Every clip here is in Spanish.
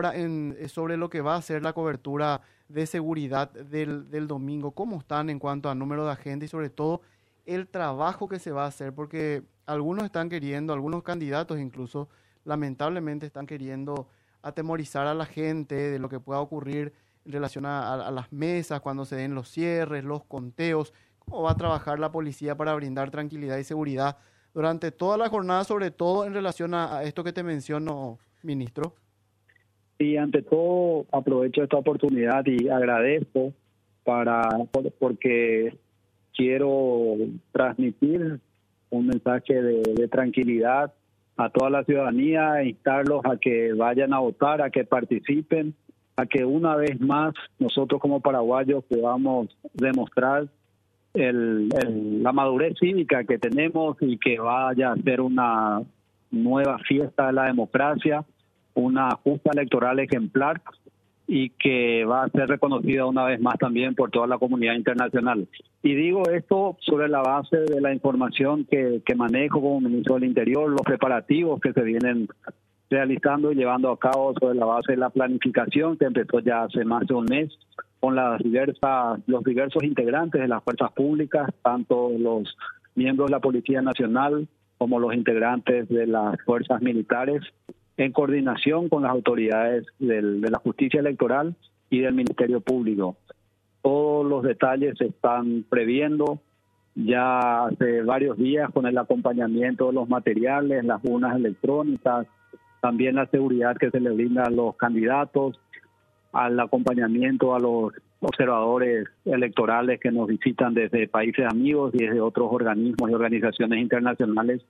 ahora en, sobre lo que va a ser la cobertura de seguridad del, del domingo. ¿Cómo están en cuanto a número de agentes y sobre todo el trabajo que se va a hacer? Porque algunos están queriendo, algunos candidatos incluso, lamentablemente están queriendo atemorizar a la gente de lo que pueda ocurrir en relación a, las mesas, cuando se den los cierres, los conteos, cómo va a trabajar la policía para brindar tranquilidad y seguridad durante toda la jornada, sobre todo en relación a, esto que te menciono, ministro. Y ante todo aprovecho esta oportunidad y agradezco para porque quiero transmitir un mensaje de tranquilidad a toda la ciudadanía, instarlos a que vayan a votar, a que participen, a que una vez más nosotros como paraguayos podamos demostrar la madurez cívica que tenemos y que vaya a ser una nueva fiesta de la democracia, una justa electoral ejemplar y que va a ser reconocida una vez más también por toda la comunidad internacional. Y digo esto sobre la base de la información que, que manejo como ministro del Interior, los preparativos que se vienen realizando y llevando a cabo sobre la base de la planificación que empezó ya hace más de un mes con las diversas, los diversos integrantes de las fuerzas públicas, tanto los miembros de la Policía Nacional como los integrantes de las fuerzas militares en coordinación con las autoridades de la justicia electoral y del Ministerio Público. Todos los detalles se están previendo ya hace varios días con el acompañamiento de los materiales, las urnas electrónicas, también la seguridad que se le brinda a los candidatos, al acompañamiento a los observadores electorales que nos visitan desde países amigos y desde otros organismos y organizaciones internacionales.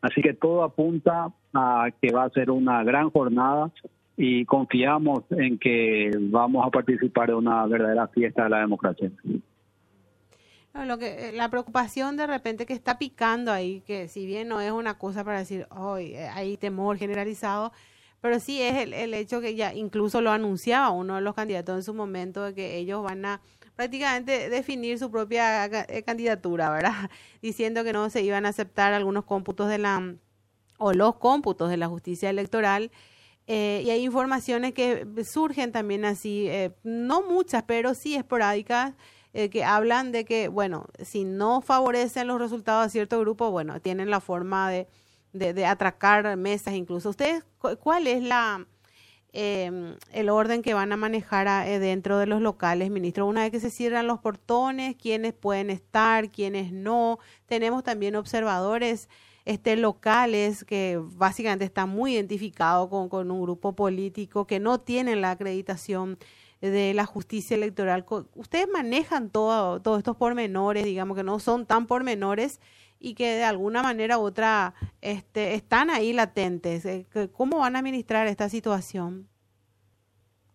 Así que todo apunta a que va a ser una gran jornada y confiamos en que vamos a participar de una verdadera fiesta de la democracia. lo que, eh, la preocupación de repente que está picando ahí, que si bien no es una cosa para decir, hoy hay temor generalizado, pero sí es el, el hecho que ya incluso lo anunciaba uno de los candidatos en su momento de que ellos van a prácticamente definir su propia eh, candidatura, ¿verdad? Diciendo que no se iban a aceptar algunos cómputos de la o los cómputos de la justicia electoral. Eh, y hay informaciones que surgen también así, eh, no muchas, pero sí esporádicas, que hablan de que, bueno, si no favorecen los resultados de cierto grupo, bueno, tienen la forma de de, atracar mesas incluso. ¿Ustedes cuál es la em, el orden que van a manejar eh, dentro de los locales, ministro? Una vez que se cierran los portones, quiénes pueden estar, quiénes no. Tenemos también observadores este, locales que básicamente están muy identificados con, con un grupo político que no tienen la acreditación de la justicia electoral. Ustedes manejan todo, todos estos pormenores, digamos que no son tan pormenores y que de alguna manera u otra este, están ahí latentes. Eh, ¿Cómo van a administrar esta situación?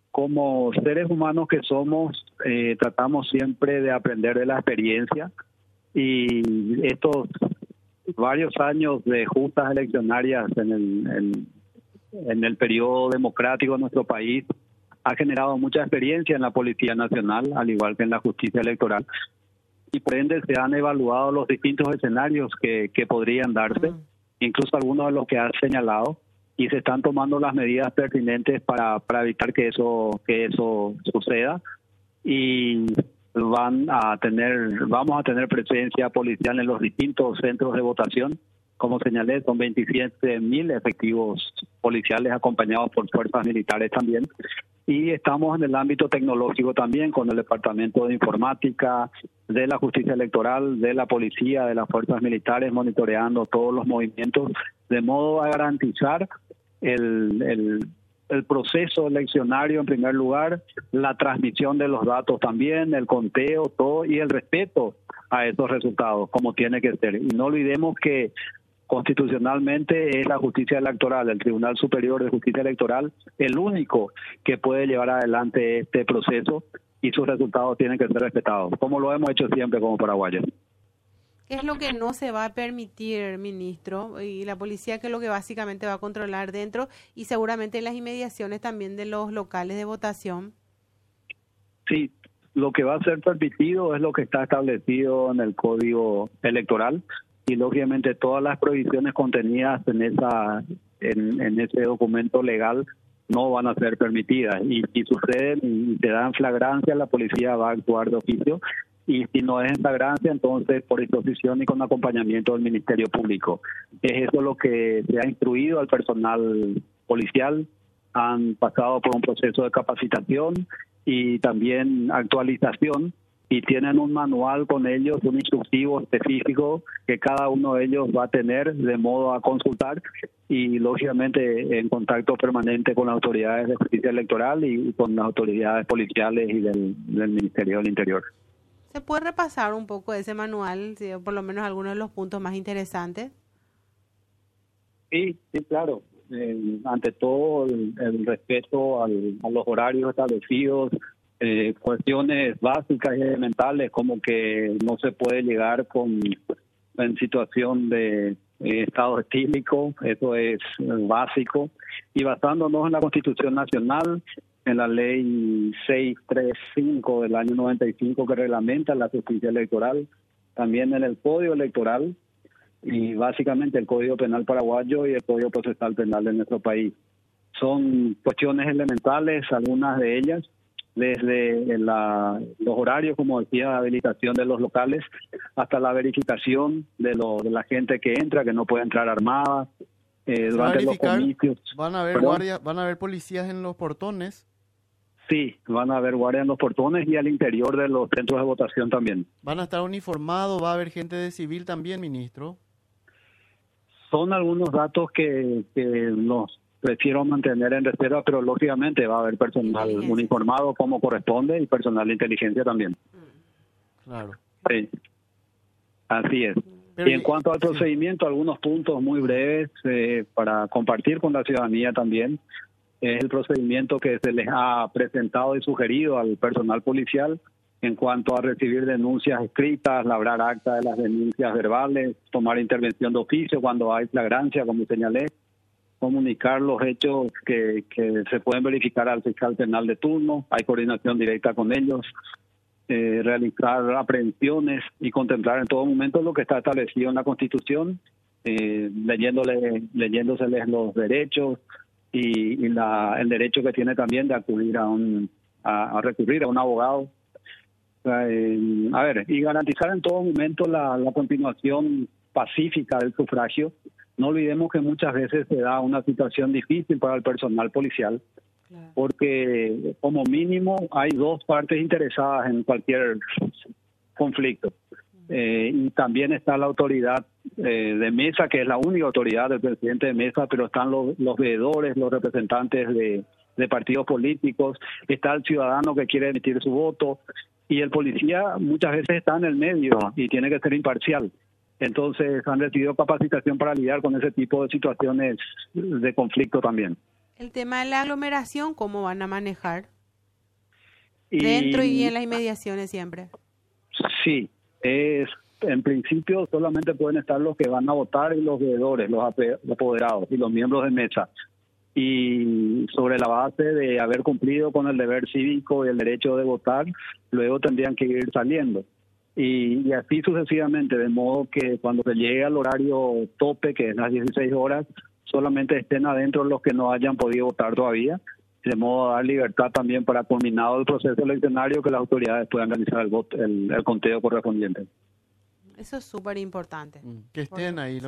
Como seres humanos que somos, eh, tratamos siempre de aprender de la experiencia y estos varios años de justas eleccionarias en el, en el periodo democrático de nuestro país ha generado mucha experiencia en la Policía Nacional, al igual que en la justicia electoral y por ende se han evaluado los distintos escenarios que, que podrían darse, incluso algunos de los que has señalado, y se están tomando las medidas pertinentes para, para evitar que eso que eso suceda. Y van a tener vamos a tener presencia policial en los distintos centros de votación. Como señalé son 27 mil efectivos policiales acompañados por fuerzas militares también. Y estamos en el ámbito tecnológico también con el Departamento de Informática, de la Justicia Electoral, de la Policía, de las Fuerzas Militares, monitoreando todos los movimientos, de modo a garantizar el, el, proceso eleccionario en primer lugar, la transmisión de los datos también, el conteo, todo y el respeto a esos resultados, como tiene que ser. Y no olvidemos que constitucionalmente es la justicia electoral, el Tribunal Superior de Justicia Electoral, el único que puede llevar adelante este proceso y sus resultados tienen que ser respetados, como lo hemos hecho siempre como paraguayos. ¿Qué es lo que no se va a permitir, ministro? Y la policía, que es lo que básicamente va a controlar dentro y seguramente las inmediaciones también de los locales de votación. Sí, lo que va a ser permitido es lo que está establecido en el Código Electoral y lógicamente todas las prohibiciones contenidas en esa en, ese documento legal no van a ser permitidas. Y si suceden y te dan flagrancia, la policía va a actuar de oficio. Y si no es en flagrancia, entonces por disposición y con acompañamiento del Ministerio Público. Es eso lo que se ha instruido al personal policial. Han pasado por un proceso de capacitación y también actualización y tienen un manual con ellos, un instructivo específico que cada uno de ellos va a tener de modo a consultar y lógicamente en contacto permanente con las autoridades de justicia electoral y con las autoridades policiales y del, Ministerio del Interior. ¿Se puede repasar un poco ese manual, por lo menos algunos de los puntos más interesantes? Sí, sí, claro. Eh, ante todo, el, respeto a los horarios establecidos, eh, cuestiones básicas y elementales como que no se puede llegar con en situación de eh, estado estílico, eso es eh, básico, y basándonos en la Constitución Nacional, en la ley 635 del año 95 que reglamenta la justicia electoral, también en el Código Electoral y básicamente el Código Penal paraguayo y el Código Procesal Penal de nuestro país. Son cuestiones elementales, algunas de ellas, desde la, los horarios, como decía, habilitación de los locales, hasta la verificación de, lo, de la gente que entra, que no puede entrar armada. Eh, durante los comicios. ¿Van a, haber guardias, ¿Van a haber policías en los portones? Sí, van a haber guardias en los portones y al interior de los centros de votación también. ¿Van a estar uniformados? ¿Va a haber gente de civil también, ministro? Son algunos datos que, que nos prefiero mantener en reserva, pero lógicamente va a haber personal uniformado como corresponde y personal de inteligencia también. Claro. Sí, así es. y en cuanto al procedimiento, algunos puntos muy breves eh, para compartir con la ciudadanía también. Es el procedimiento que se les ha presentado y sugerido al personal policial en cuanto a recibir denuncias escritas, labrar acta de las denuncias verbales, tomar intervención de oficio cuando hay flagrancia, como señalé, comunicar los hechos que, que se pueden verificar al fiscal penal de turno, hay coordinación directa con ellos, eh, realizar aprehensiones y contemplar en todo momento lo que está establecido en la Constitución, eh, leyéndole, leyéndoseles los derechos y, la, el derecho que tiene también de acudir a un a, recurrir a un abogado. Eh, a ver, y garantizar en todo momento la, la continuación pacífica del sufragio no olvidemos que muchas veces se da una situación difícil para el personal policial, porque como mínimo hay dos partes interesadas en cualquier conflicto. Eh, y también está la autoridad eh, de mesa, que es la única autoridad del presidente de mesa, pero están los, los veedores, los representantes de, de partidos políticos, está el ciudadano que quiere emitir su voto, y el policía muchas veces está en el medio y tiene que ser imparcial. Entonces han recibido capacitación para lidiar con ese tipo de situaciones de conflicto también. El tema de la aglomeración, ¿cómo van a manejar? Dentro y en las inmediaciones siempre. Sí, es en principio solamente pueden estar los que van a votar y los veedores, los apoderados y los miembros de mesa. Y sobre la base de haber cumplido con el deber cívico y el derecho de votar, luego tendrían que ir saliendo y, así sucesivamente, de modo que cuando se llegue al horario tope, que es las 16 horas, solamente estén adentro los que no hayan podido votar todavía, de modo a dar libertad también para culminado el proceso eleccionario que las autoridades puedan realizar el, voto, el, conteo correspondiente. Eso es súper importante. Mm, que estén ahí,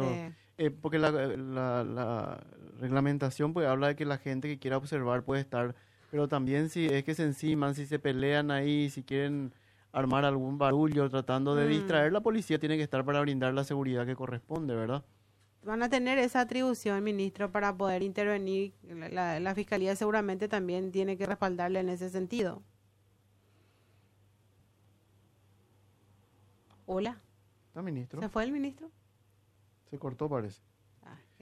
eh, porque la, la, la, reglamentación pues habla de que la gente que quiera observar puede estar, pero también si es que se enciman, si se pelean ahí, si quieren armar algún barullo tratando de mm. distraer, la policía tiene que estar para brindar la seguridad que corresponde, ¿verdad? Van a tener esa atribución, ministro, para poder intervenir. La, fiscalía seguramente también tiene que respaldarle en ese sentido. Hola. ¿Está ministro? ¿Se fue el ministro? Se cortó, parece.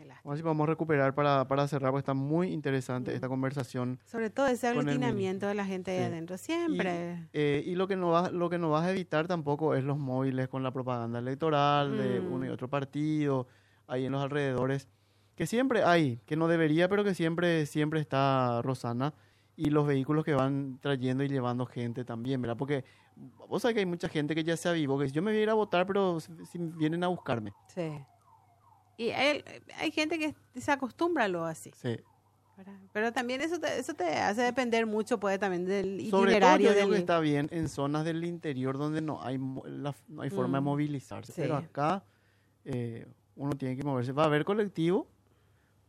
Vamos a ver si podemos recuperar para, para cerrar, porque está muy interesante esta conversación. Sobre todo ese aglutinamiento de la gente ahí adentro, siempre. Eh, y, lo que no va, lo que no vas a evitar tampoco es los móviles con la propaganda electoral de mm. uno y otro partido, ahí en los alrededores, que siempre hay, que no debería, pero que siempre, siempre está Rosana, y los vehículos que van trayendo y llevando gente también, ¿verdad? Porque vos sabés que hay mucha gente que ya se avivó, que yo me voy a ir a votar, pero si vienen a buscarme. Sí. Y hay, hay gente que se acostumbra a lo así. Sí. Pero también eso te, eso te hace depender mucho, puede también del Sobre todo itinerario yo digo del... que está bien en zonas del interior donde no hay, la- no hay forma de Mm, movilizarse. sí. Pero acá eh, uno tiene que moverse. Va a haber colectivo,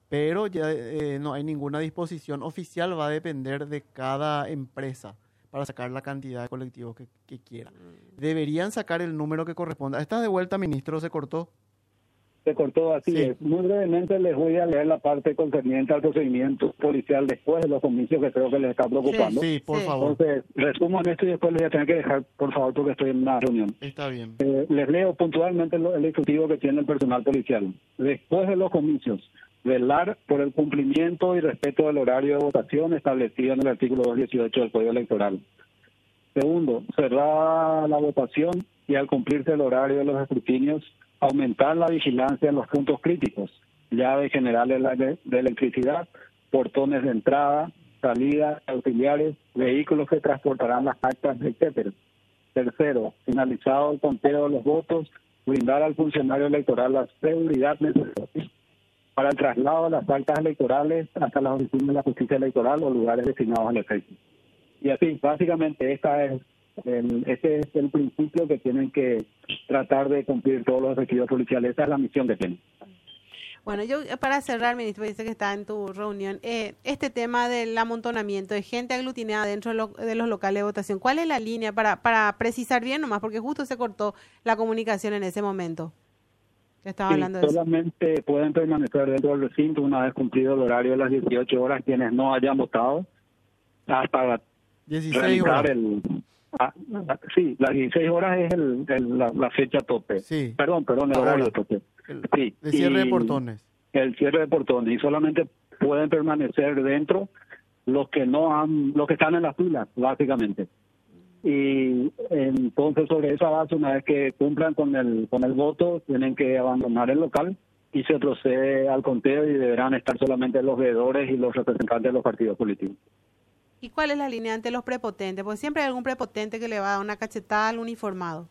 pero ya eh, no hay ninguna disposición oficial. Va a depender de cada empresa para sacar la cantidad de colectivos que, que quiera. Mm. Deberían sacar el número que corresponda. ¿Estás de vuelta, ministro? ¿Se cortó? Se cortó así. Sí. es. Muy brevemente les voy a leer la parte concerniente al procedimiento policial después de los comicios que creo que les está preocupando. Sí, por Sí. favor. Entonces, resumo en esto y después les voy a tener que dejar, por favor, porque estoy en una reunión. Está bien. Eh, les leo puntualmente lo- el ejecutivo que tiene el personal policial. Después de los comicios, velar por el cumplimiento y respeto del horario de votación establecido en el artículo 218 del Código Electoral. Segundo, cerrar la votación y al cumplirse el horario de los escrutinios, aumentar la vigilancia en los puntos críticos, llaves generales de, electricidad, portones de entrada, salida, auxiliares, vehículos que transportarán las actas, etcétera. Tercero, finalizado el conteo de los votos, brindar al funcionario electoral la seguridad necesaria para el traslado de las actas electorales hasta las oficinas de la justicia electoral o lugares destinados al efecto. Y así, básicamente, esta es el, este es el principio que tienen que tratar de cumplir todos los efectivos policiales. Esa es la misión que tienen. Bueno, yo eh, para cerrar, ministro, dice que está en tu reunión, eh, este tema del amontonamiento de gente aglutinada dentro de, lo- de los locales de votación, ¿cuál es la línea para, para precisar bien nomás? Porque justo se cortó la comunicación en ese momento. Estaba Sí, hablando de eso. solamente pueden permanecer dentro del recinto una vez cumplido el horario de las 18 horas quienes no hayan votado hasta 16 realizar horas. el... ah, sí, las 16 horas es el, el- la, la fecha tope. Sí. Perdón, perdón, el horario hora. tope. El- Sí, de cierre de portones. el cierre de portones y solamente pueden permanecer dentro los que no han, los que están en las filas, básicamente. Y entonces sobre esa base, una vez que cumplan con el con el voto, tienen que abandonar el local y se procede al conteo y deberán estar solamente los veedores y los representantes de los partidos políticos. ¿Y cuál es la línea ante los prepotentes? Porque siempre hay algún prepotente que le va a dar una cachetada al uniformado.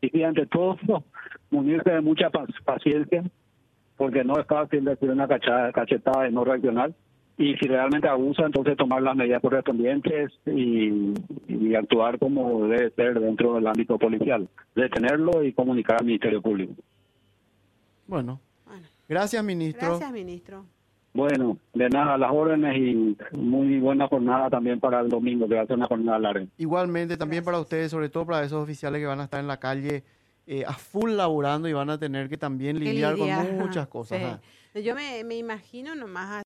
Y ante todo, munirse de mucha pa- paciencia, porque no es fácil decir una cachetada y no reaccionar. Y si realmente abusa, entonces tomar las medidas correspondientes y, y actuar como debe ser dentro del ámbito policial. Detenerlo y comunicar al Ministerio Público. Bueno, Bueno, gracias, ministro. gracias, ministro. Bueno, de nada, a las órdenes y muy buena jornada también para el domingo, que va a ser una jornada larga. Igualmente, también para ustedes, sobre todo para esos oficiales que van a estar en la calle eh, a full laburando y van a tener que también lidiar lidiar, con muchas cosas. sí. Yo me, me imagino nomás